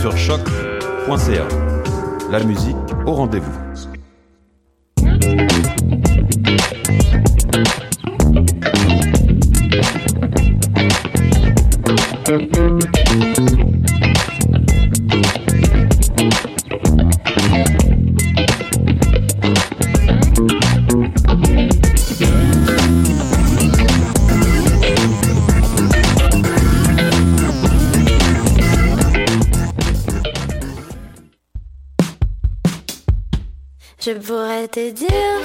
Sur choc.ca. La musique au rendez-vous. Je pourrais te dire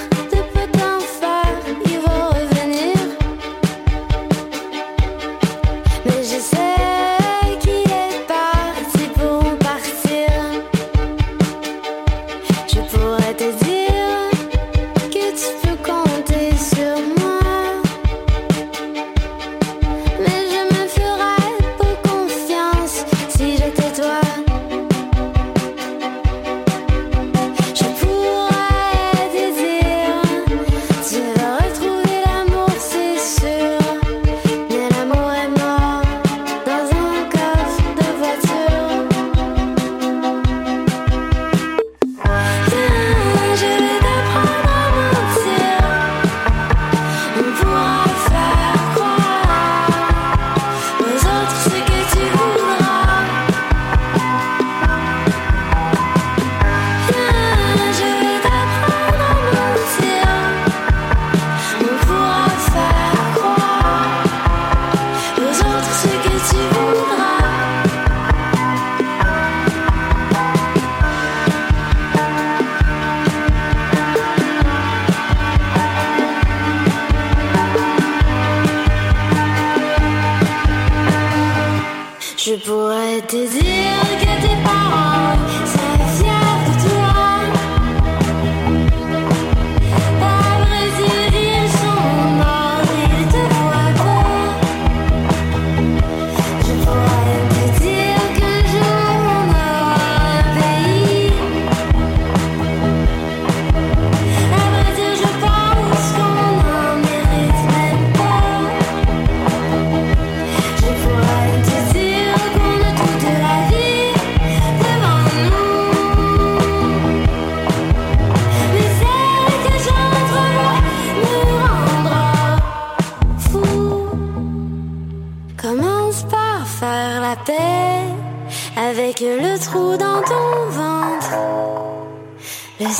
pourrais te dire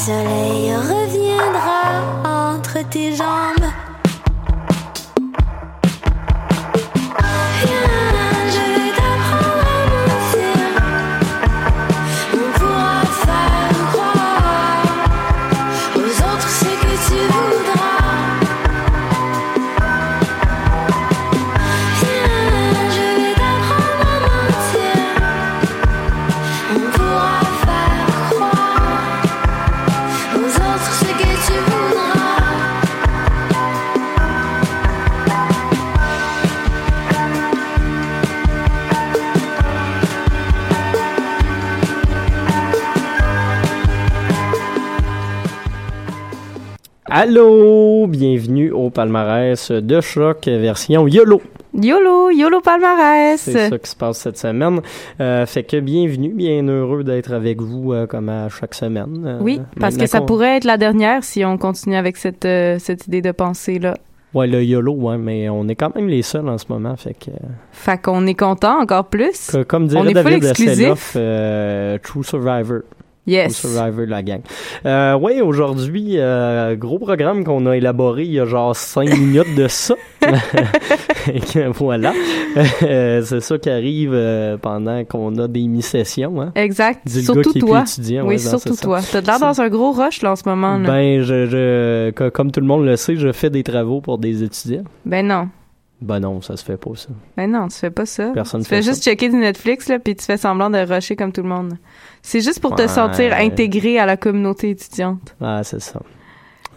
Le Allô, bienvenue au palmarès de choc version YOLO. YOLO, YOLO palmarès. C'est ça qui se passe cette semaine. Euh, fait que bienvenue, bien heureux d'être avec vous euh, comme à chaque semaine. Euh, Oui, parce que ça pourrait être la dernière si on continue avec cette, cette idée de pensée-là. Ouais, le YOLO, ouais, mais on est quand même les seuls en ce moment. Fait que, Fait qu'on est content encore plus. que- comme On dirait est full David. Hasselhoff, True Survivor. Yes. Survivor, la gang. Euh, ouais, aujourd'hui, euh, gros programme qu'on a élaboré il y a genre cinq minutes de ça. Voilà. Euh, c'est ça qui arrive euh, pendant qu'on a des mi-sessions. Hein. Exact. Dis surtout toi. étudiant, oui, ouais, surtout toi. T'as l'air dans un gros rush là en ce moment. là. Ben, je, je, co- comme tout le monde le sait, je fais des travaux pour des étudiants. Ben non. Ben non, ça se fait pas, ça. Ben non, tu fais pas ça. Personne tu fait fais ça. juste checker du Netflix là, puis tu fais semblant de rusher comme tout le monde. C'est juste pour te sentir intégré à la communauté étudiante. Ah, c'est ça.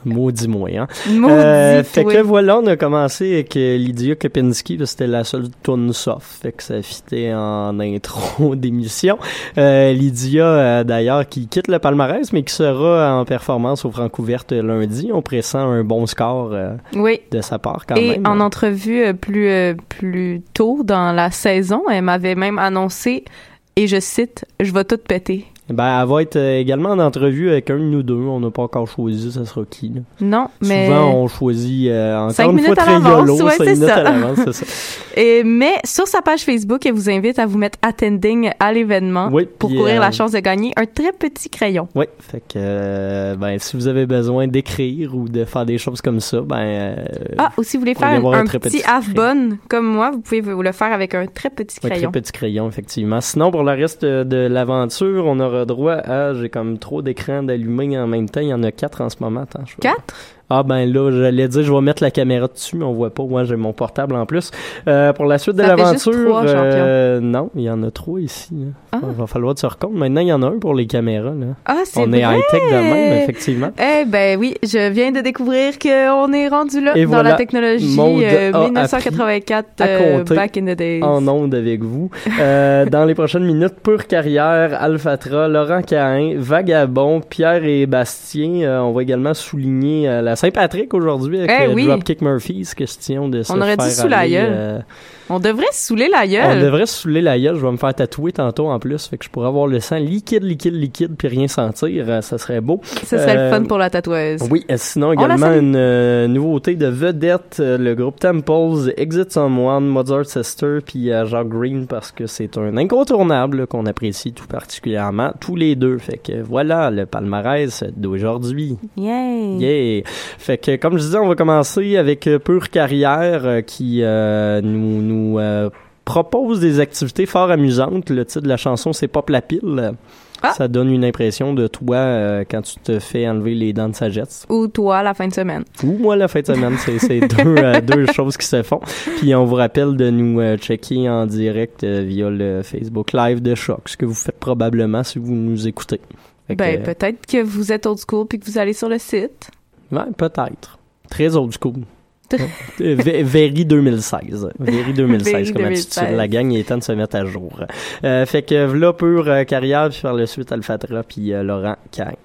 Maudit moi, hein. Maudit, Euh, fait que voilà, on a commencé avec euh, Lydia Kopinski, c'était la seule tune soft, fait que ça fitait en intro d'émission. Euh, Lydia, euh, d'ailleurs, qui quitte le palmarès, mais qui sera en performance au Francouverte lundi. On pressent un bon score Oui. de sa part quand Et même. en entrevue plus, plus tôt dans la saison, elle m'avait même annoncé, et je cite, je vais tout péter. Ben, elle va être euh, également en entrevue avec un de nous deux. On n'a pas encore choisi, ça sera qui. Là. Non, mais. Souvent, on choisit euh, encore Cinq une minutes fois très YOLO, ouais, cinq c'est minutes ça. à l'avance, c'est ça. Et, mais sur sa page Facebook, elle vous invite à vous mettre attending à l'événement Oui, pour courir euh, la chance de gagner un très petit crayon. Oui, fait que euh, ben si vous avez besoin d'écrire ou de faire des choses comme ça, ben Ah, ou si vous voulez faire un, un petit petit half-bone comme moi, vous pouvez vous le faire avec un très petit crayon. très petit crayon effectivement. Sinon pour le reste de l'aventure, on aura droit à j'ai comme trop d'écrans d'allumés en même temps, il y en a quatre en ce moment. Attends, je vais- Quatre? Ah ben là, j'allais dire je vais mettre la caméra dessus, mais on voit pas. Moi, j'ai mon portable en plus. Euh, pour la suite de l'aventure, euh, non, il y en a trois ici. là. Ah. Il va falloir se recompte. Maintenant, il y en a un pour les caméras. Là. Ah, c'est On est high-tech de même, effectivement. Eh ben oui, je viens de découvrir qu'on est rendu là Et dans voilà, la technologie Maude euh, a 1984 appris à euh, back in the days. en onde avec vous. Euh, dans les prochaines minutes, Pure Carrière, Alphatra, Laurent Cahin, Vagabond, Pierre et Bastien. Euh, on va également souligner euh, la Saint-Patrick aujourd'hui avec Eh euh, oui. Dropkick Murphys, question de se On aurait faire sous la aller, gueule. Euh, On devrait saouler la on gueule. devrait se saouler la gueule. Je vais me faire tatouer tantôt en plus, fait que je pourrais avoir le sang liquide, liquide, liquide, puis rien sentir. Euh, ça serait beau. Ce serait Euh, le fun pour la tatoueuse. Oui, euh, sinon On également une euh, nouveauté de vedette, euh, le groupe Temples, Exit Someone, Mozart Sister, puis euh, Jacques Green parce que c'est un incontournable qu'on apprécie tout particulièrement, tous les deux. Fait que voilà le palmarès d'aujourd'hui. Yay! Yeah! Fait que comme je disais, on va commencer avec euh, Pure Carrière euh, qui euh, nous, nous euh, propose des activités fort amusantes. Le titre de la chanson c'est Pop la pile. Ah. Ça donne une impression de toi euh, quand tu te fais enlever les dents de sagesse. Ou toi, la fin de semaine. Ou moi la fin de semaine, c'est deux, euh, deux choses qui se font. Puis on vous rappelle de nous euh, checker en direct via le Facebook Live de Choc, ce que vous faites probablement si vous nous écoutez. Fait Ben, peut-être que vous êtes old school puis que vous allez sur le site. Ouais, peut-être. Très old school. Very 2016. Very 2016 Very comme attitude. 2016. La gang, il est temps de se mettre à jour. Euh, fait que là, pure euh, carrière, puis par la suite, Alphatra, puis euh, Laurent Cagne.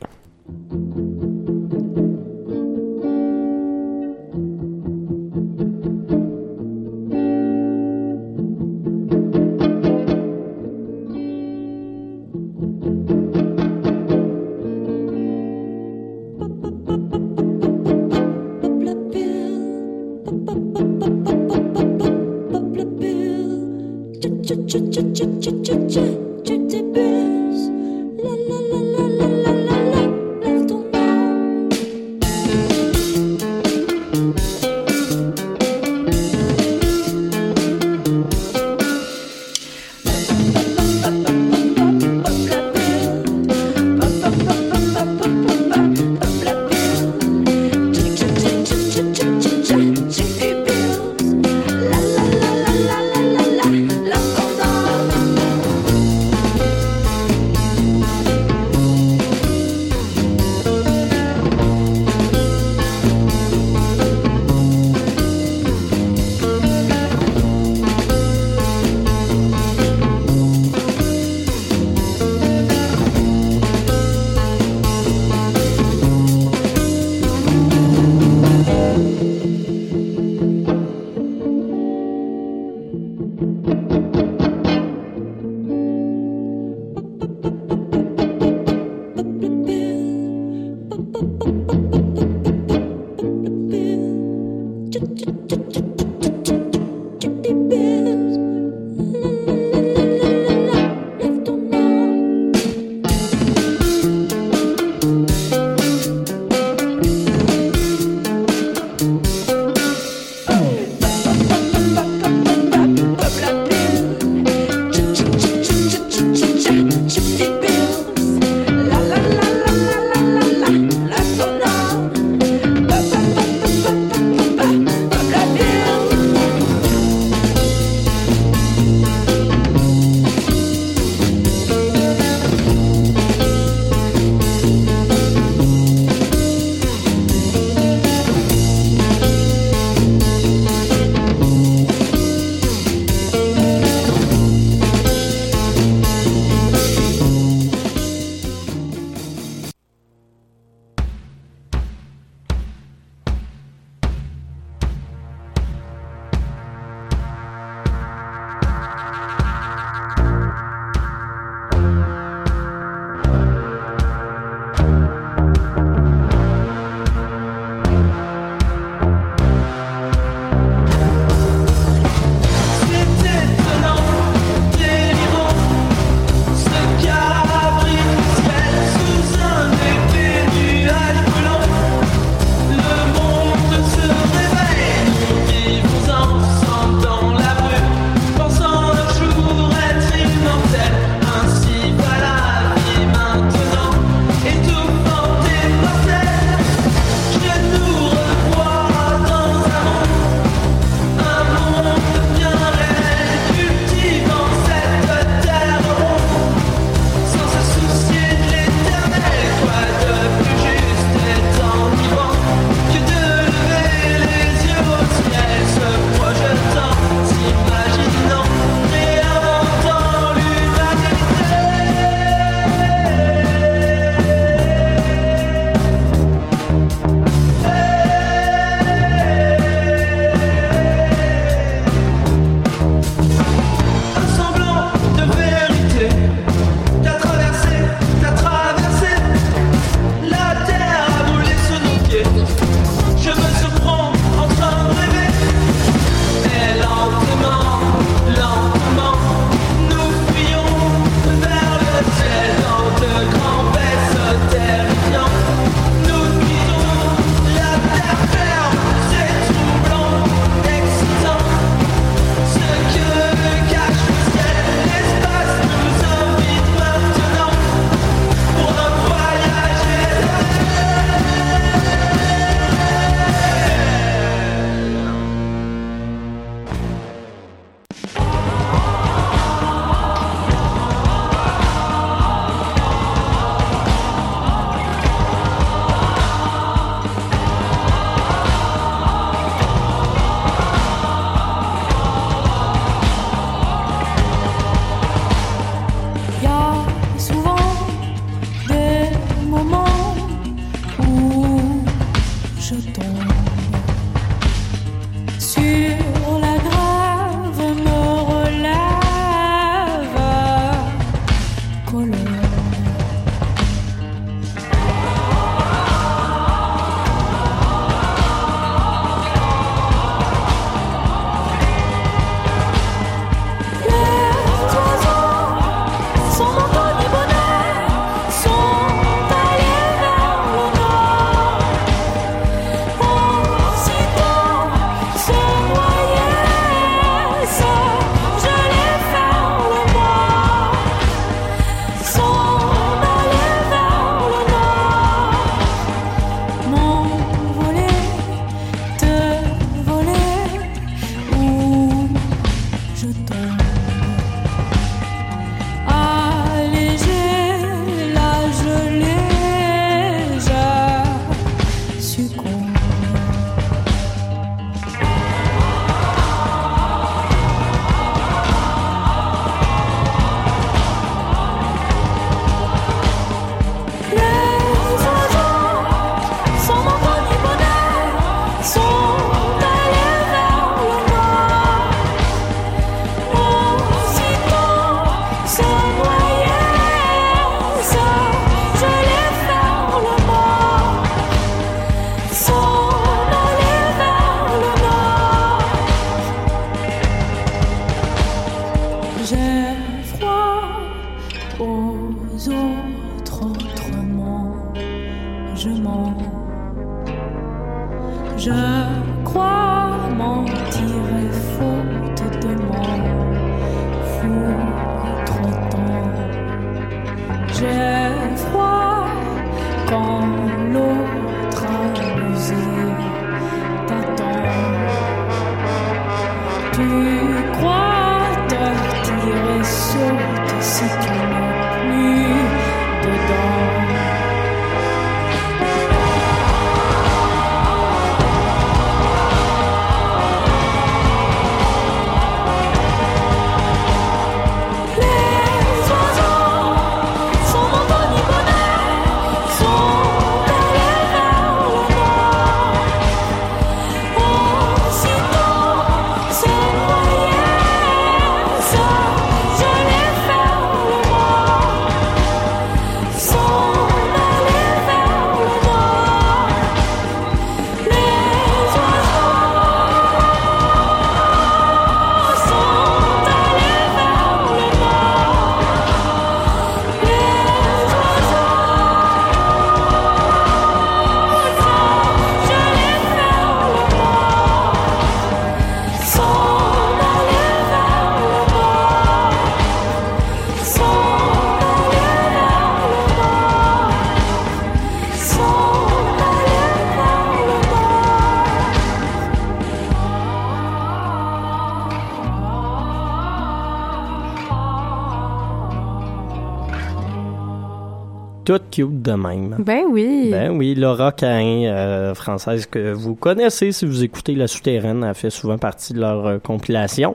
De même. Ben oui. Ben oui, Laura Cain, euh, française que vous connaissez si vous écoutez La Souterraine, elle fait souvent partie de leur euh, compilation.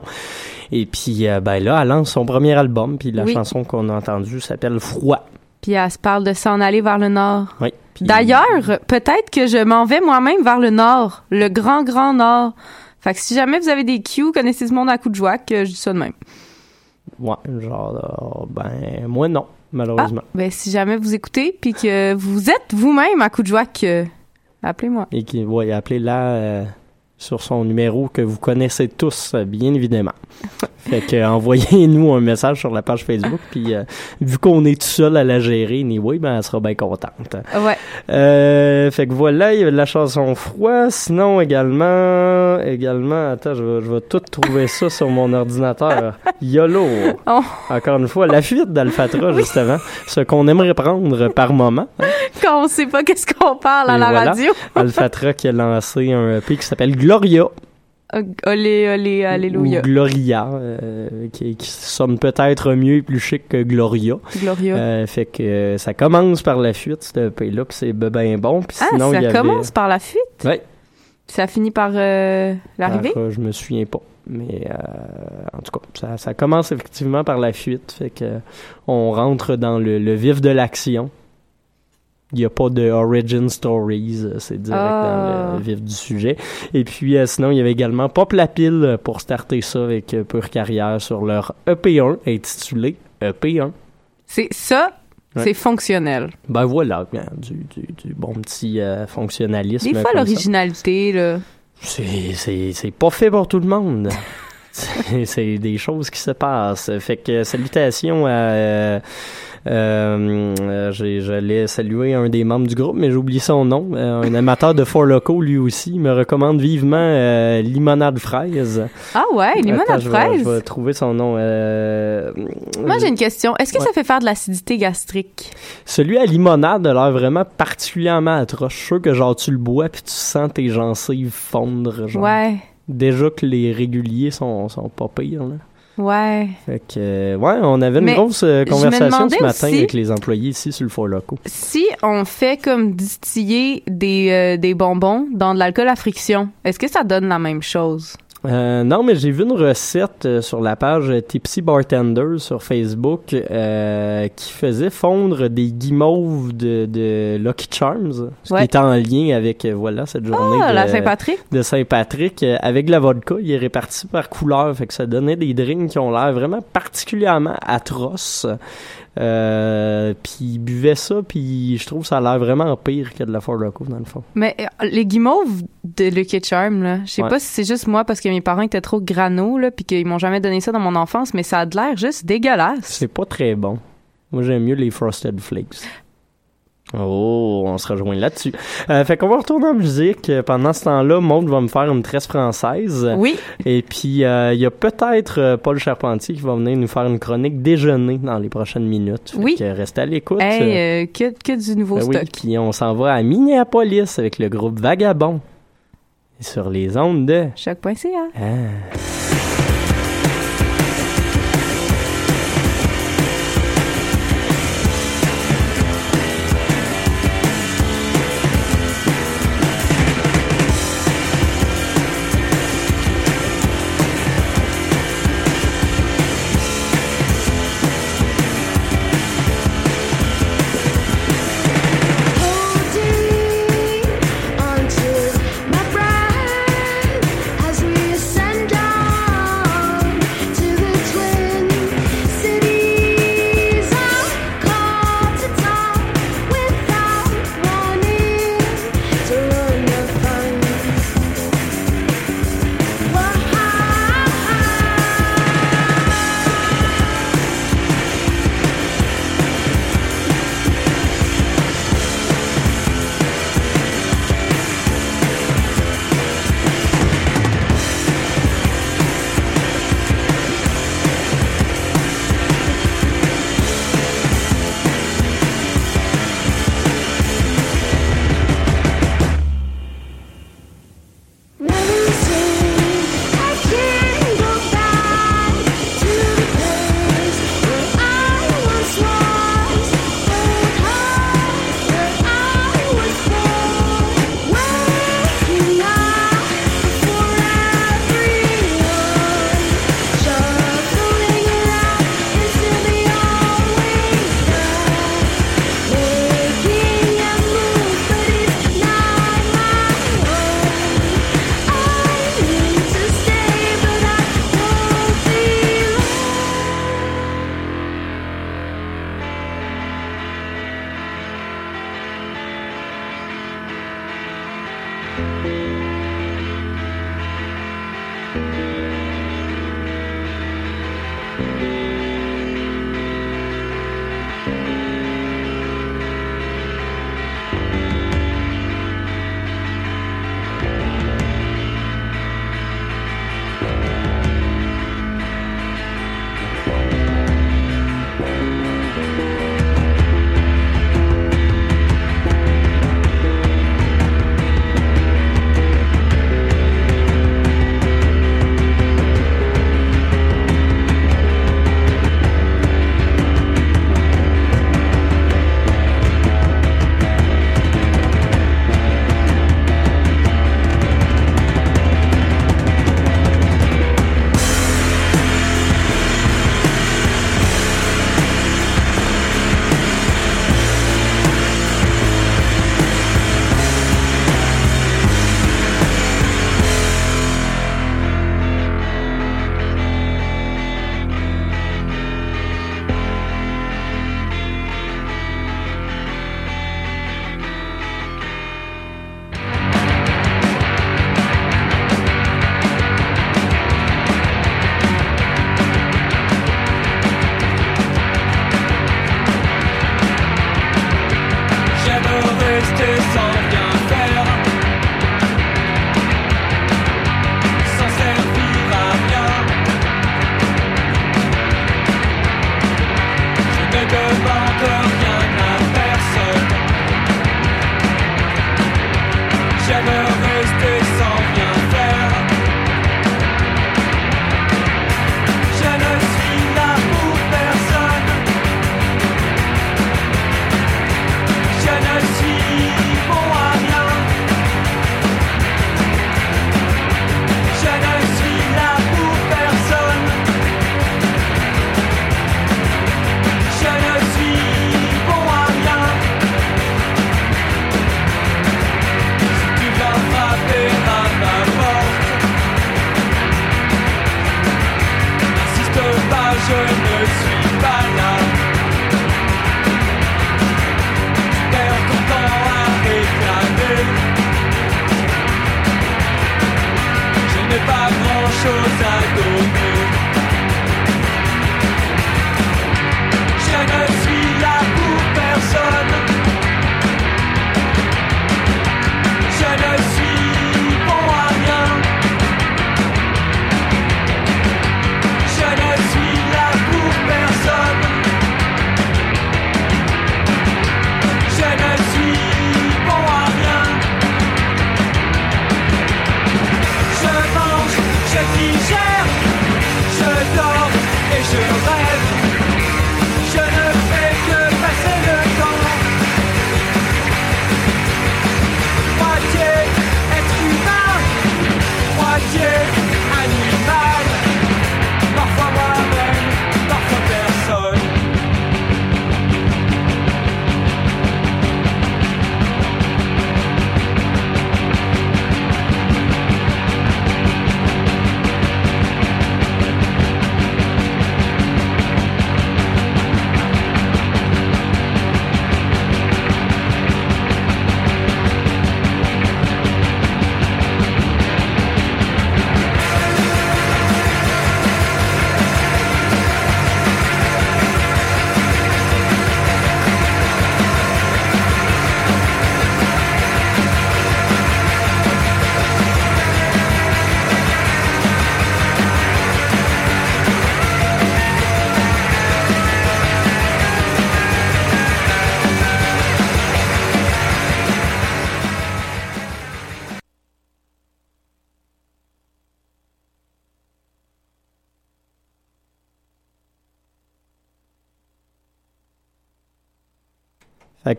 Et puis, euh, ben là, elle lance son premier album, puis la Oui. chanson qu'on a entendue s'appelle Froid. Puis elle se parle de s'en aller vers le nord. Oui. Puis- D'ailleurs, peut-être que je m'en vais moi-même vers le nord, le grand, grand nord. Fait que si jamais vous avez des cues, connaissez ce monde à coup de joie, que je dis ça de même. Ouais, genre, ben, moi non, malheureusement. Ben, si jamais vous écoutez, puis que vous êtes vous-même à coup de joie, que appelez-moi. Et qui, ouais, appelez-la euh, sur son numéro que vous connaissez tous, bien évidemment. fait que, euh, envoyez-nous un message sur la page Facebook, puis euh, vu qu'on est tout seul à la gérer, anyway, ben, elle sera bien contente. Ouais. Euh, fait que voilà, il y a de la chanson froid. Sinon, également, également, attends, je vais, je vais tout trouver ça sur mon ordinateur. YOLO. Oh. Encore une fois, la fuite d'Alphatra, justement. Ce qu'on aimerait prendre par moment. hein. Quand on sait pas qu'est-ce qu'on parle à Et la voilà. radio. Alphatra qui a lancé un EP qui s'appelle Gloria. Euh, Olé, olé, alléluia. Ou Gloria, euh, qui, qui sonne peut-être mieux et plus chic que Gloria. Gloria. Euh, fait que euh, ça commence par la fuite, ce EP-là, puis c'est ben bon. Puis ah, sinon, il y ça avait... commence par la fuite? Ouais. Ça finit par euh, l'arrivée? Euh, je me souviens pas. Mais euh, en tout cas, ça, ça commence effectivement par la fuite. Fait que on rentre dans le, le vif de l'action. Il n'y a pas de origin stories, euh, c'est direct Ah. dans le vif du sujet. Et puis euh, sinon, il y avait également Pop la pile pour starter ça avec euh, Pure Carrière sur leur EP1 intitulé EP1. C'est ça, Ouais. c'est fonctionnel. Ben voilà, du, du, du bon petit euh, fonctionnalisme. Des fois, l'originalité, là. C'est, pas fait pour tout le monde. c'est, des choses qui se passent. Fait que salutations à... Euh, euh, euh, j'allais saluer un des membres du groupe, mais j'ai oublié son nom. Euh, un amateur de Four Locaux, lui aussi, me recommande vivement euh, Limonade Fraise. Ah ouais, limonade Attends, je vais- fraise. Je vais trouver son nom. Euh, Moi, j'ai une question. Est-ce que Ouais. ça fait faire de l'acidité gastrique? Celui à limonade a l'air vraiment particulièrement atroce. Je suis sûr que genre tu le bois puis tu sens tes gencives fondre. Genre. Ouais, Déjà que les réguliers sont, sont pas pires. Là. Ouais. Fait que, euh, ouais, on avait une Mais grosse euh, conversation ce matin aussi- avec les employés ici sur le Four Loco. Si on fait comme distiller des, euh, des bonbons dans de l'alcool à friction, est-ce que ça donne la même chose? Euh, non, mais j'ai vu une recette euh, sur la page euh, Tipsy Bartender sur Facebook euh, qui faisait fondre des guimauves de, de Lucky Charms, ce Ouais. qui est en lien avec euh, voilà cette journée Ah, de, la Saint-Patrick? de Saint-Patrick euh, avec de la vodka. Il est réparti par couleur, fait que ça donnait des drinks qui ont l'air vraiment particulièrement atroces. Euh, puis il buvait ça, puis je trouve que ça a l'air vraiment pire que de la Four Loko dans le fond. Mais euh, les guimauves de Lucky Charm, là, je sais Ouais. pas si c'est juste moi parce que mes parents étaient trop grano, là, puis qu'ils m'ont jamais donné ça dans mon enfance, mais ça a de l'air juste dégueulasse. C'est pas très bon. Moi, j'aime mieux les Frosted Flakes. Oh, on se rejoint là-dessus. Euh, fait qu'on va retourner en musique. Pendant ce temps-là, Maud va me faire une tresse française. Oui, Et puis, euh, il y a peut-être euh, Paul Charpentier qui va venir nous faire une chronique déjeuner dans les prochaines minutes. Fait Oui. que restez à l'écoute. hey, que, que du nouveau Ben oui, stock. puis on s'en va à Minneapolis avec le groupe Vagabond. Sur les ondes de... Choc.ca. Ah.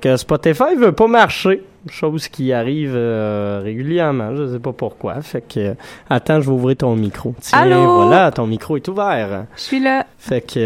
Que Spotify veut pas marcher. Chose qui arrive euh, régulièrement, je sais pas pourquoi. Fait que euh, attends, je vais ouvrir ton micro. Tiens, Allô? voilà, ton micro est ouvert. Je suis là. Fait que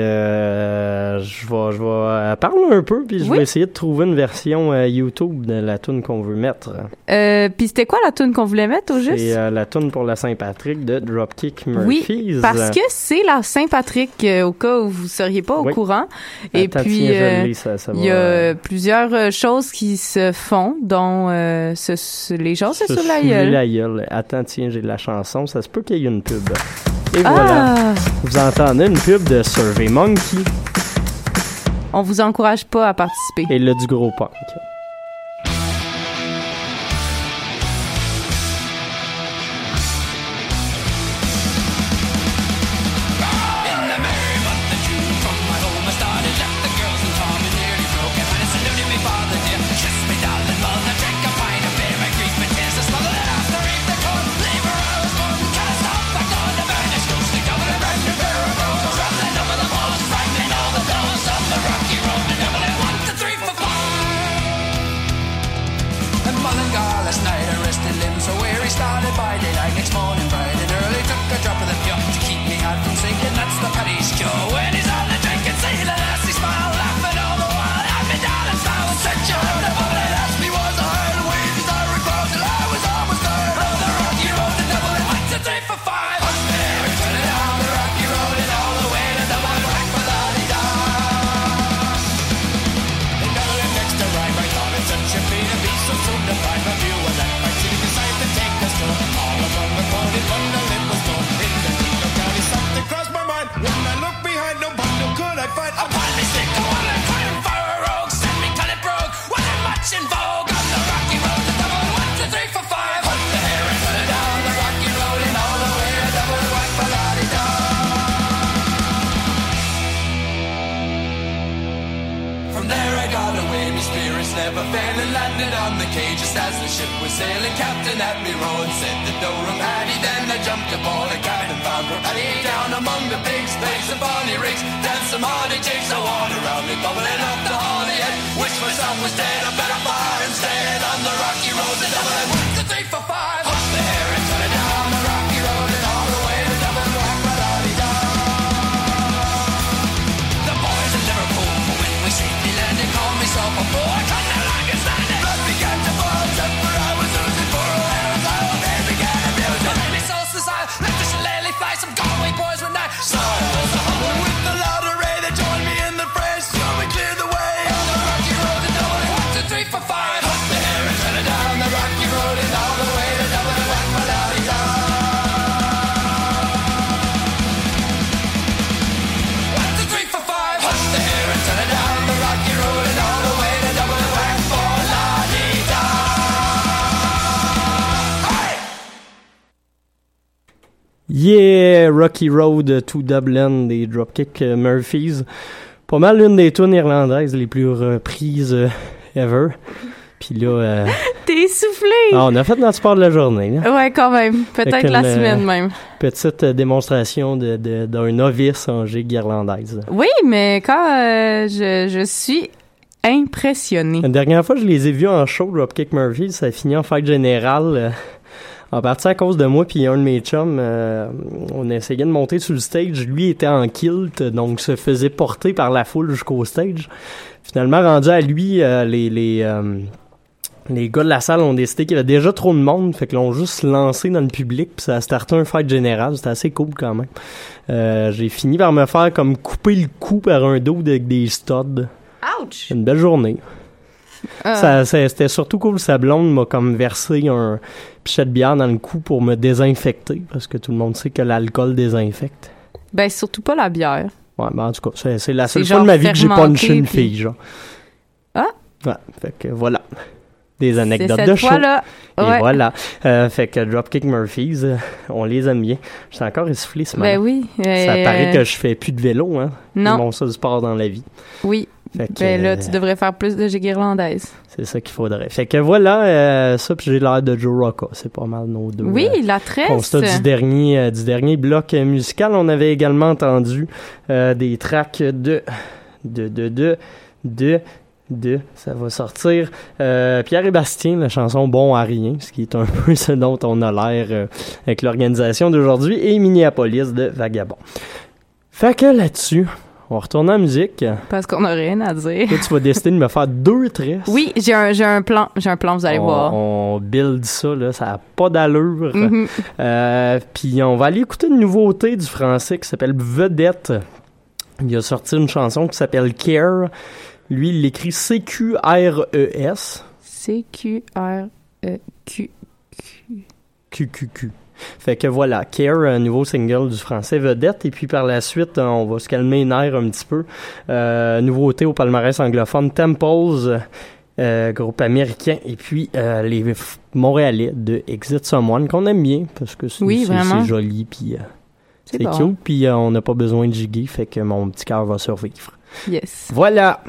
euh, je vais je vais euh, parler un peu puis je Oui. vais essayer de trouver une version euh, YouTube de la tune qu'on veut mettre. Euh, Puis c'était quoi la tune qu'on voulait mettre au juste? C'est la tune pour la Saint-Patrick de Dropkick Oui, Murphys. parce que c'est la Saint-Patrick, au cas où vous seriez pas au Oui. courant. Et Attends, puis, il y a plusieurs choses qui se font, dont ce- ce- les gens se se sous la gueule. la gueule. Attends, tiens, j'ai la chanson. Ça se peut qu'il y ait une pub. Et Ah! voilà. Vous entendez une pub de Survey Monkey On vous encourage pas à participer. et le du gros punk. Never failed and landed on the cage just as the ship was sailing. Captain had me rowing, said the door of Paddy. Then I jumped aboard a cabin found for Paddy. Down among the pigs, played some bonny rigs, danced some hardy jigs. I water around me, bubbling up the hardy head. Wish myself was dead, I better fire instead on the rocky road to Dublin. Yeah, Rocky Road to Dublin des Dropkick euh, Murphys. Pas mal l'une des tunes irlandaises les plus reprises euh, ever. Puis là, euh, T'es essoufflé! ah, on a fait notre sport de la journée. là. Ouais, quand même. Peut-être la le- semaine même. Petite euh, démonstration de- de- d'un novice en gigue irlandaise. Oui, mais quand euh, je, je suis impressionnée. La dernière fois je les ai vus en show, Dropkick Murphys, ça a fini en fête générale. En partie à cause de moi puis un de mes chums, euh, on essayait de monter sur le stage. Lui était en kilt, donc se faisait porter par la foule jusqu'au stage. Finalement, rendu à lui, euh, les les euh, les gars de la salle ont décidé qu'il y avait déjà trop de monde, fait que l'ont juste lancé dans le public, puis ça a starté un fight général. C'était assez cool quand même. J'ai fini par me faire comme couper le cou par un dos avec des studs. Ouch! Une belle journée. Ça- c'était surtout cool. Sa blonde m'a comme versé un pichet de bière dans le cou pour me désinfecter, parce que tout le monde sait que l'alcool désinfecte. Ben, surtout pas la bière. Ouais, ben en tout cas, c'est, c'est la seule fois de ma vie que j'ai punché une puis- fille, genre. Ah! Ouais, fait que voilà. Des anecdotes de show. Et Ouais. voilà. Euh, fait que Dropkick Murphys, euh, on les aime bien. Je suis encore essoufflé ce matin. Ben oui. Ça euh, paraît que je fais plus de vélo, hein. Non. Mon seul sport dans la vie. Oui. Fait que, Ben là, euh, tu devrais faire plus de gigue irlandaise. C'est ça qu'il faudrait. Fait que voilà, euh, ça, puis j'ai l'air de Joe Rocca. C'est pas mal nos deux. Oui, euh, la tresse. constat du dernier, euh, du dernier bloc euh, musical. On avait également entendu euh, des tracks de, de, de, de, de, de, ça va sortir. Euh, Pierre et Bastien, la chanson Bon à rien, ce qui est un peu ce dont on a l'air euh, avec l'organisation d'aujourd'hui, et Minneapolis de Vagabond. Fait que là-dessus, on retourne en musique. Parce qu'on a rien à dire. Toi, tu vas décider de me faire deux tresses. Oui, j'ai un, j'ai un plan. J'ai un plan, vous allez on, voir. on build ça, là, ça n'a pas d'allure. Mhm. Euh, Puis on va aller écouter une nouveauté du français qui s'appelle Vedette. Il a sorti une chanson qui s'appelle Care. Lui, il l'écrit C-Q-R-E-S. C-Q-R-E-Q. QQQ. Fait que voilà, Care, un nouveau single du français Vedette. Et puis par la suite, on va se calmer les nerfs un petit peu. Euh, nouveauté au palmarès anglophone, Temples, euh, groupe américain. Et puis euh, les Montréalais de Exit Someone, qu'on aime bien, parce que c'est Oui, joli, puis euh, C'est bon. cute. Puis euh, on n'a pas besoin de giguer, fait que mon petit cœur va survivre. Yes. Voilà!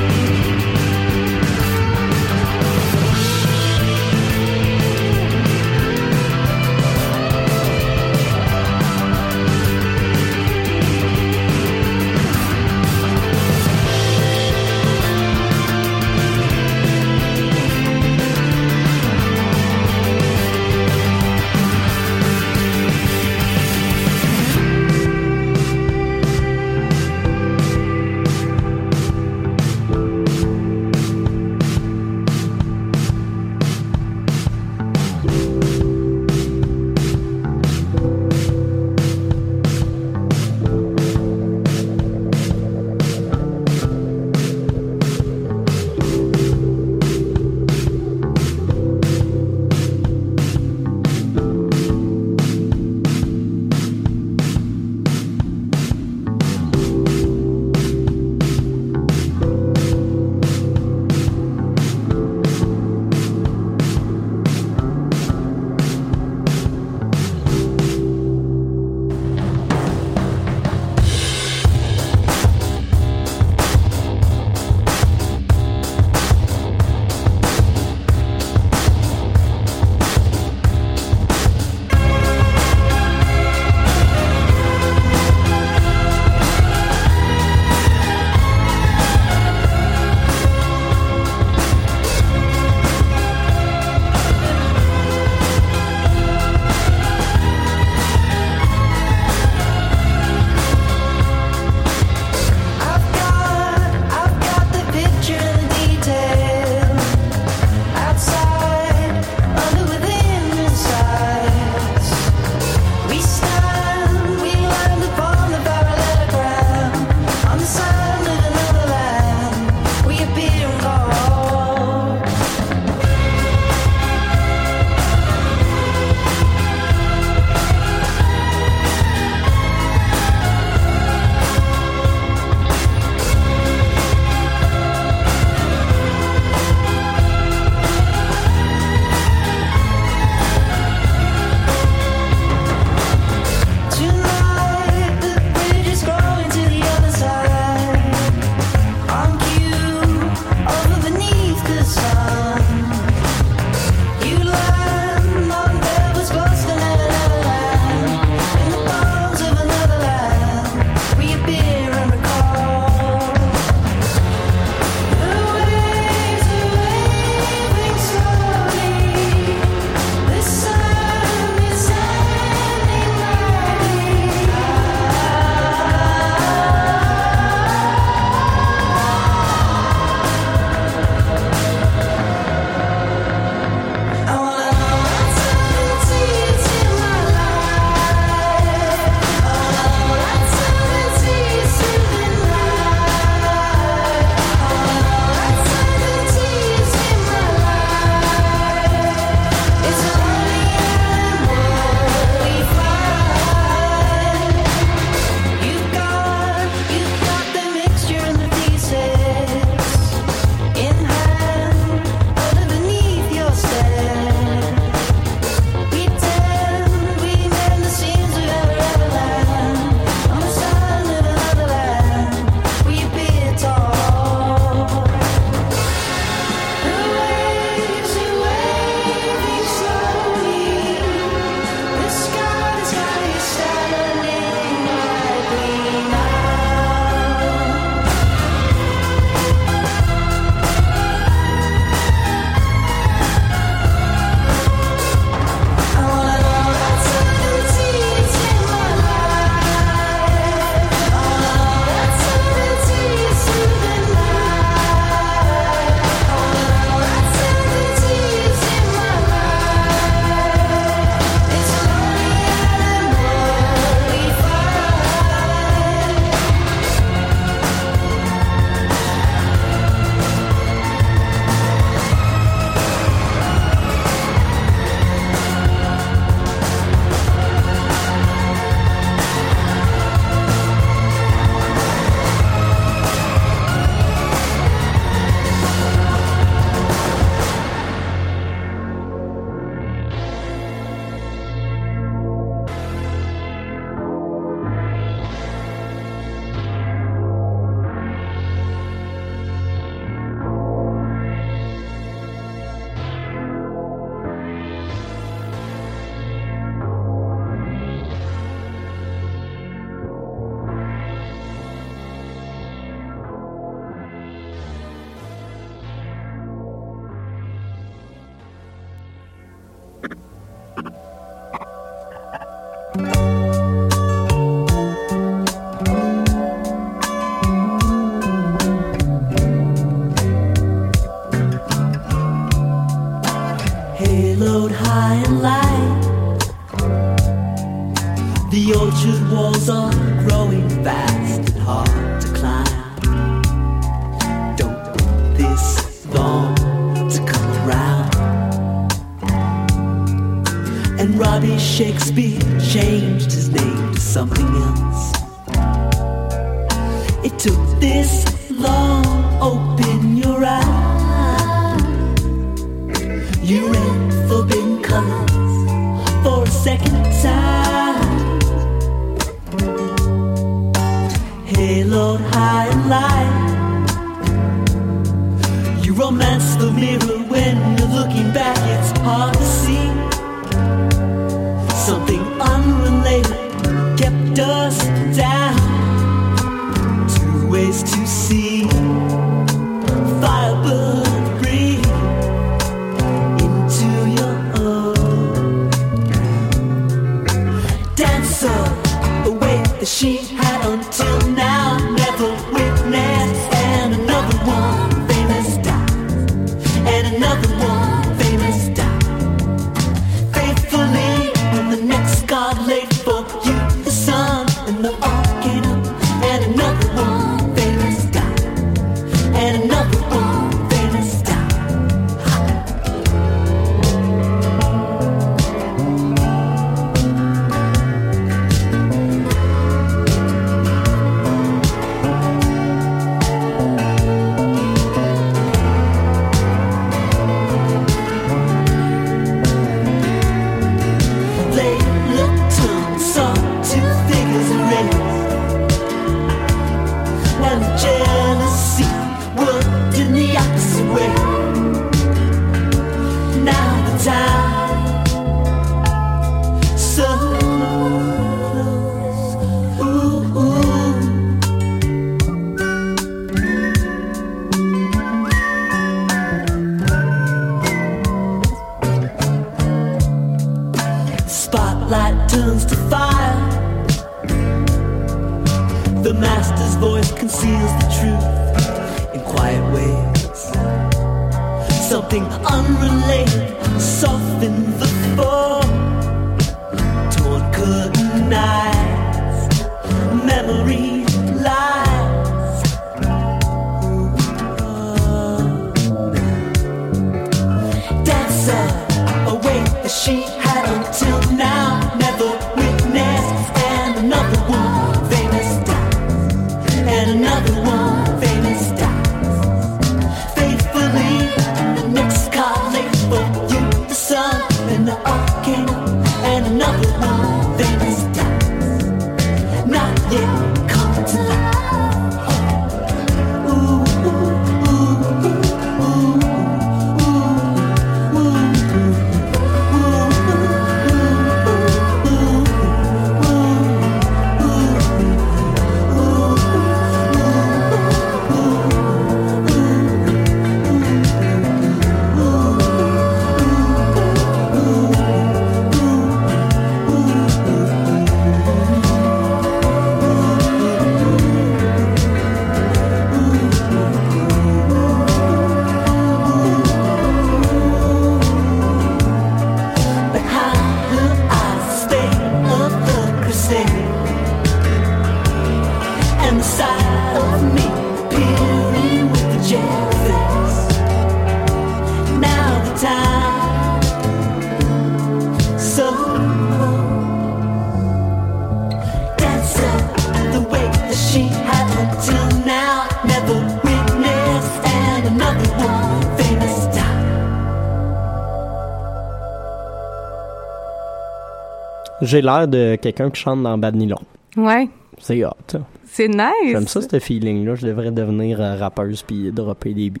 J'ai l'air de quelqu'un qui chante dans Bad Nylon. Ouais. C'est hot. ça. C'est nice. J'aime ça, ce feeling-là. Je devrais devenir euh, rappeuse puis dropper des beats.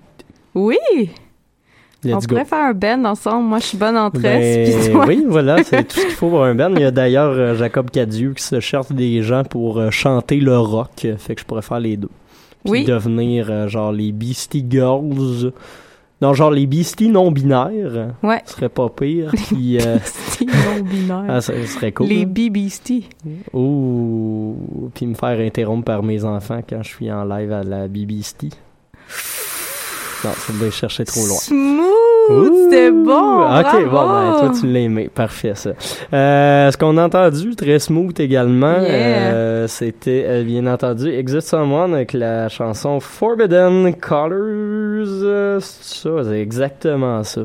Oui. Let's On go. pourrait faire un band ensemble. Moi, je suis bonne en tresse. Ben, toi- oui, voilà, c'est tout ce qu'il faut pour un band. Il y a d'ailleurs euh, Jacob Cadieux qui se cherche des gens pour euh, chanter le rock. Fait que je pourrais faire les deux. Puis Oui. devenir genre les Beastie Girls. Non, genre les Beastie non-binaires. Ouais. Ce serait pas pire. Puis, euh, C'est non-binaire. ah, ça serait cool. Les BBST. Ouh. Puis me faire interrompre par mes enfants quand je suis en live à la BBST. Non, ça devait chercher trop loin. Smooth! C'était bon! Ok, bravo. bon, ben, toi, tu l'as aimé. Parfait, ça. Euh, ce qu'on a entendu, très smooth également, Yeah. euh, c'était, euh, bien entendu, Exit Someone avec la chanson Forbidden Colors. C'est ça, c'est exactement ça.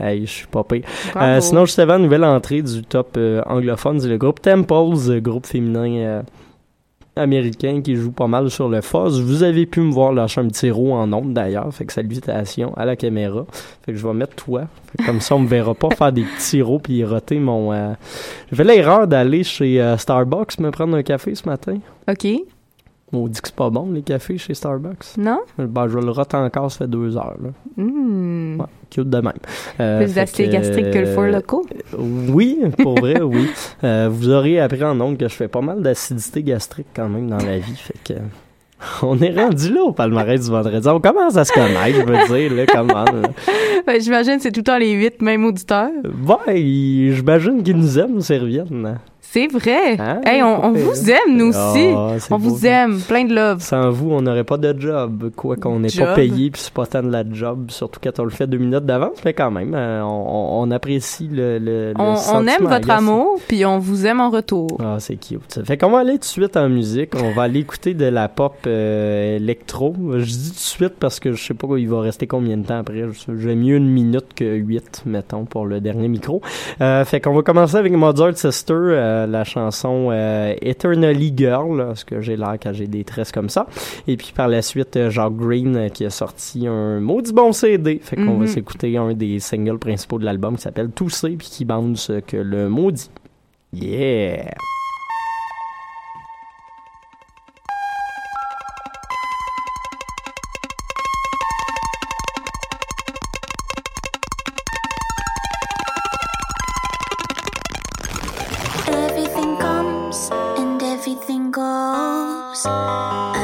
Hey, je suis pas pire. Euh, sinon, juste avant, nouvelle entrée du top euh, anglophone, c'est le groupe Temples, euh, groupe féminin euh, américain qui joue pas mal sur le fuzz. Vous avez pu me voir lâcher un petit rot en ondes d'ailleurs, fait que salutations à la caméra. Fait que je vais mettre toi. Fait que comme ça, on me verra pas faire des petits rots puis roter mon... Euh... J'ai fait l'erreur d'aller chez euh, Starbucks me prendre un café ce matin. OK. On dit que c'est pas bon, les cafés chez Starbucks. Non? Ben, je le rote encore, ça fait deux heures. Là. Hmm. Ouais, cute de même. Euh, Plus fait d'acide gastrique que le four euh, locaux? Oui, pour vrai, oui. Euh, vous aurez appris en ondes que je fais pas mal d'acidité gastrique quand même dans la vie. Fait que. On est rendu là au palmarès du vendredi. On commence à se connaître, je veux dire, là, comment. Ben, J'imagine que c'est tout le temps les huit mêmes auditeurs. Ils- j'imagine qu'ils nous aiment, Servienne. C'est vrai. Hein? hey, on, on vous aime, nous aussi. Ah, on beau, vous ça. aime. Plein de love. Sans vous, on n'aurait pas de job. Quoi qu'on n'est pas payé, puis c'est pas tant de la job, surtout quand on le fait deux minutes d'avance, mais quand même, euh, on, on apprécie le, le, le On, on sentiment aime votre agaçant. amour, puis on vous aime en retour. Ah, c'est cute. Ça fait qu'on va aller tout de suite en musique. On va aller écouter de la pop euh, électro. Je dis tout de suite parce que je sais pas il va rester combien de temps après. J'aime mieux une minute que huit, mettons, pour le dernier micro. Euh, fait qu'on va commencer avec Mozart Sister, euh, la chanson euh, Eternally Girl, parce que j'ai l'air quand j'ai des tresses comme ça. Et puis par la suite, euh, Jacques Green euh, qui a sorti un maudit bon CD. Fait qu'on va Mhm. s'écouter un des singles principaux de l'album qui s'appelle Tousser puis qui bande ce que le maudit. Yeah! Goes.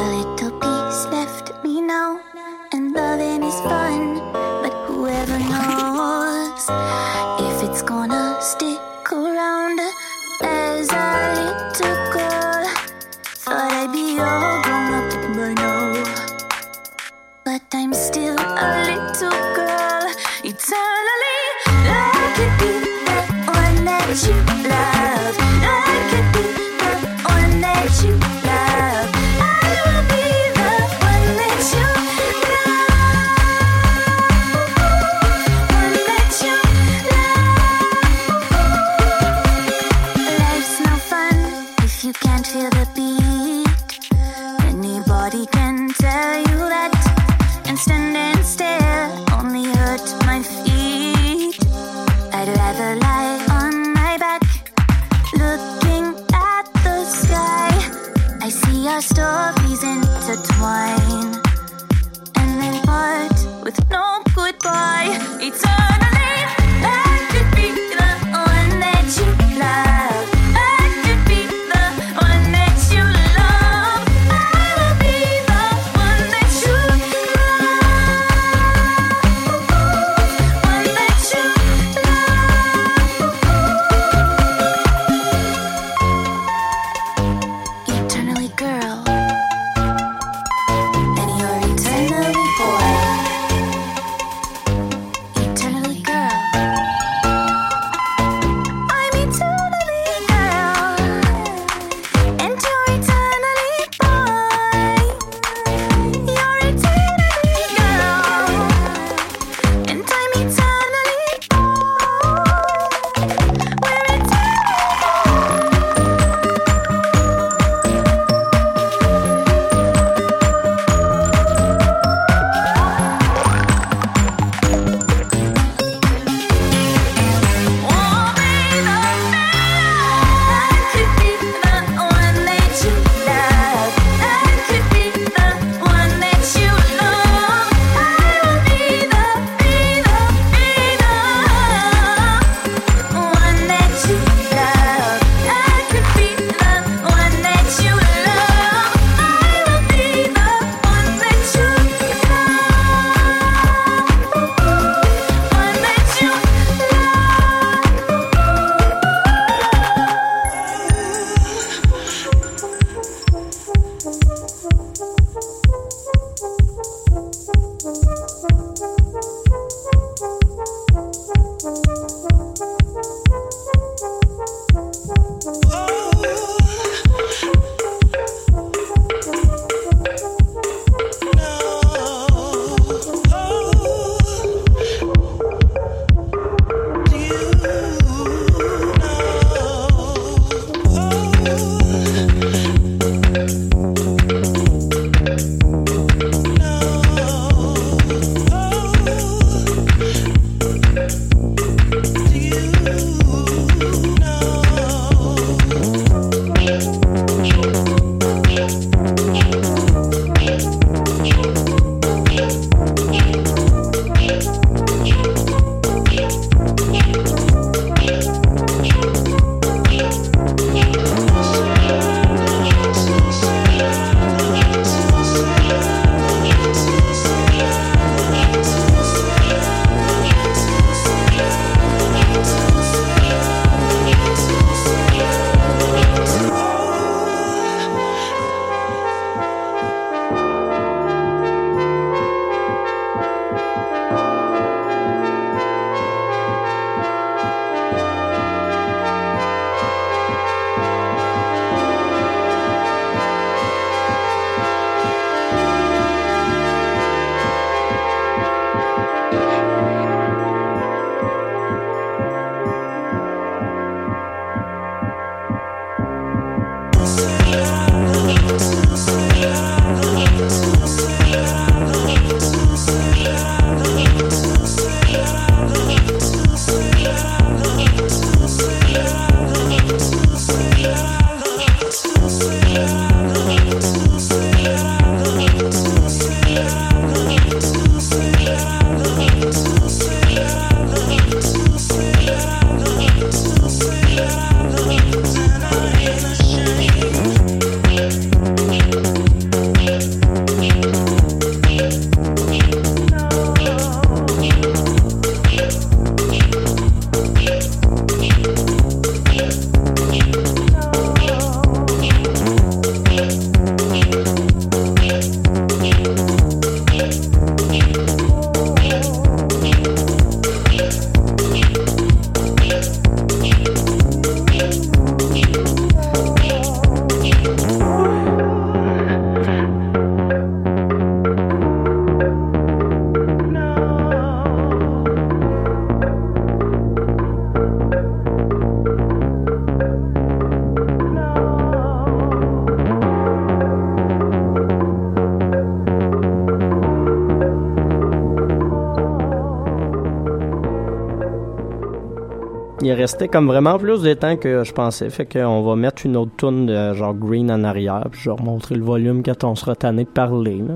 Il restait comme vraiment plus de temps que je pensais. Fait qu'on va mettre une autre tune de genre Green en arrière. Puis je vais remontrer le volume quand on sera tanné de parler. Là.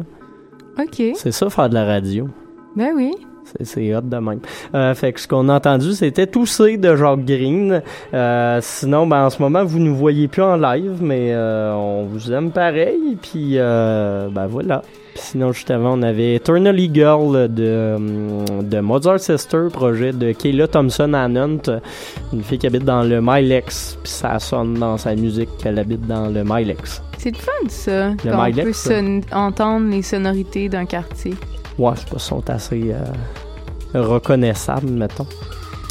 OK. C'est ça, faire de la radio. Ben oui. C'est- hot de même. Euh, fait que ce qu'on a entendu, c'était Tousser de Jacques Green. Euh, sinon, ben, en ce moment, vous nous voyez plus en live, mais euh, on vous aime pareil. Puis, ben voilà. Puis sinon, juste avant, on avait Eternally Girl de, de Mozart Sister, projet de Kayla Thompson Anant, une fille qui habite dans le Milex. Puis ça sonne dans sa musique qu'elle habite dans le Milex. C'est le fun, ça. Le Quand on Milex, peut entendre les sonorités d'un quartier. Ouais, je sais pas, sont assez euh, reconnaissables, mettons.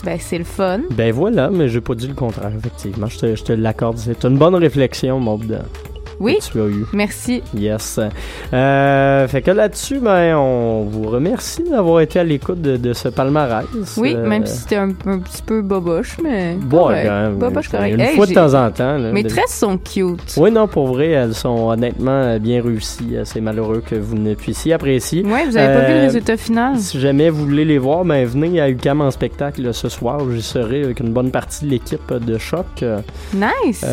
Ben, c'est le fun. Ben voilà, mais j'ai pas dit le contraire, effectivement. Je te, je te l'accorde. C'est une bonne réflexion, Maud. Oui. Que tu as eu. Merci. Yes. Euh, fait que là-dessus, ben, on vous remercie d'avoir été à l'écoute de, de ce palmarès. Oui, Euh, même si c'était un, un petit peu boboche, mais. Bon, quand même. Boboche, correct. Une Hey, fois de temps en temps. là, Mes de- tresses sont cute. Oui, non, pour vrai, elles sont honnêtement bien réussies. Euh, C'est malheureux que vous ne puissiez apprécier. Ouais, vous avez pas vu le résultat final? Si jamais vous voulez les voir, ben venez à UCAM en spectacle ce soir. J'y serai avec une bonne partie de l'équipe de choc. Nice!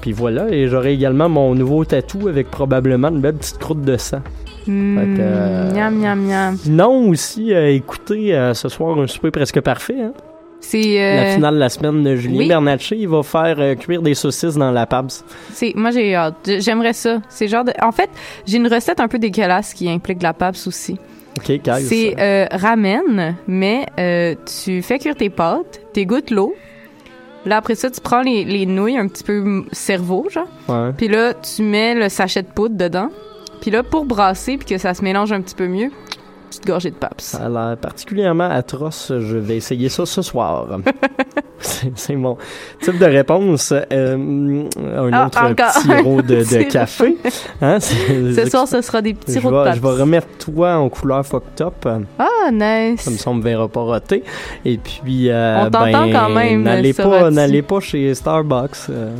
puis voilà, et j'aurai également mon nouveau tatou avec probablement une belle petite croûte de sang. Hmm, fait que, euh, Miam, miam, miam. Non, aussi, euh, écoutez, euh, ce soir, un souper presque parfait. hein. C'est. euh, La finale de la semaine de Julien oui. Bernatchez, il va faire euh, cuire des saucisses dans la PABS. C'est, moi, j'ai hâte. J'aimerais ça. C'est genre de, en fait, j'ai une recette un peu dégueulasse qui implique de la PAPS aussi. OK. C'est euh, ramen, mais tu fais cuire tes pâtes, t'égouttes l'eau. Là, après ça, tu prends les, les nouilles un petit peu cerveau, genre. Ouais. Puis là, tu mets le sachet de poudre dedans. Puis là, pour brasser puis que ça se mélange un petit peu mieux, petite gorgée de PAPS. Ça a l'air particulièrement atroce. Je vais essayer ça ce soir. c'est mon type de réponse. Euh, un Ah, autre encore. petit de, café. Hein, Ce soir, ce sera des petits sirops de PAPS. je vais remettre toi en couleur fucked up. Ah, nice. Comme ça, on me verra pas roter. Et puis, euh, On t'entend ben, quand même, N'allez pas, pas chez Starbucks. euh.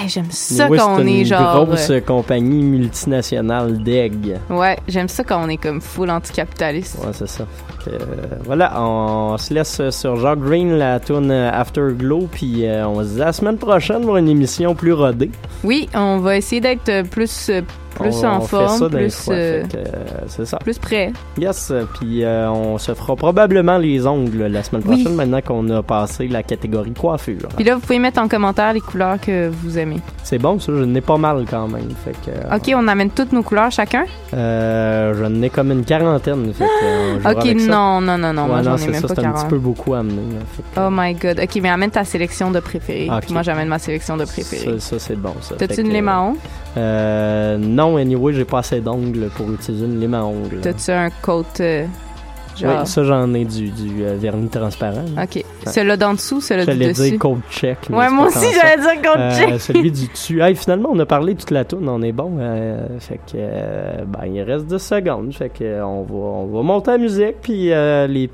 Hey, j'aime ça Oui, quand on c'est est une genre. grosse euh, compagnie multinationale d'egg. Ouais, j'aime ça quand on est comme full anticapitaliste. Ouais, c'est ça. Que, euh, voilà, on se laisse sur Jacques Green, la tune Afterglow, puis euh, on se dit à la semaine prochaine pour une émission plus rodée. Oui, on va essayer d'être plus Plus on, en on forme, ça plus, fois, euh, c'est ça. Plus près. Yes, puis euh, on se fera probablement les ongles la semaine Oui. prochaine maintenant qu'on a passé la catégorie coiffure. Puis là, vous pouvez mettre en commentaire les couleurs que vous aimez. C'est bon, ça, je n'ai pas mal quand même. Fait que, OK, on amène toutes nos couleurs chacun? euh, je n'ai comme une quarantaine. Fait que, OK, ça. Non, non, non, non. Ouais, moi, j'en ai même ça, pas c'est un 40. petit peu beaucoup à amener. fait Oh my God. OK, mais amène ta sélection de préférés. Puis moi, j'amène ma sélection de préférés. Ça, ça, c'est bon, ça. T'as-tu une lime à ongles? Euh, non, anyway, j'ai pas assez d'ongles pour utiliser une lime à ongles. T'as-tu un coat euh, genre... Oui, ça, j'en ai du, du euh, vernis transparent. là. OK. Celui-là d'en dessous, celui-là du J'allais dessus. dire code check. Ouais, moi aussi, j'allais dire code Euh, check. celui du dessus. Hey, finalement, on a parlé toute la tourne, on est bon. euh, fait que, ben, il reste 10 secondes. Fait que, on va, on va monter la musique, puis les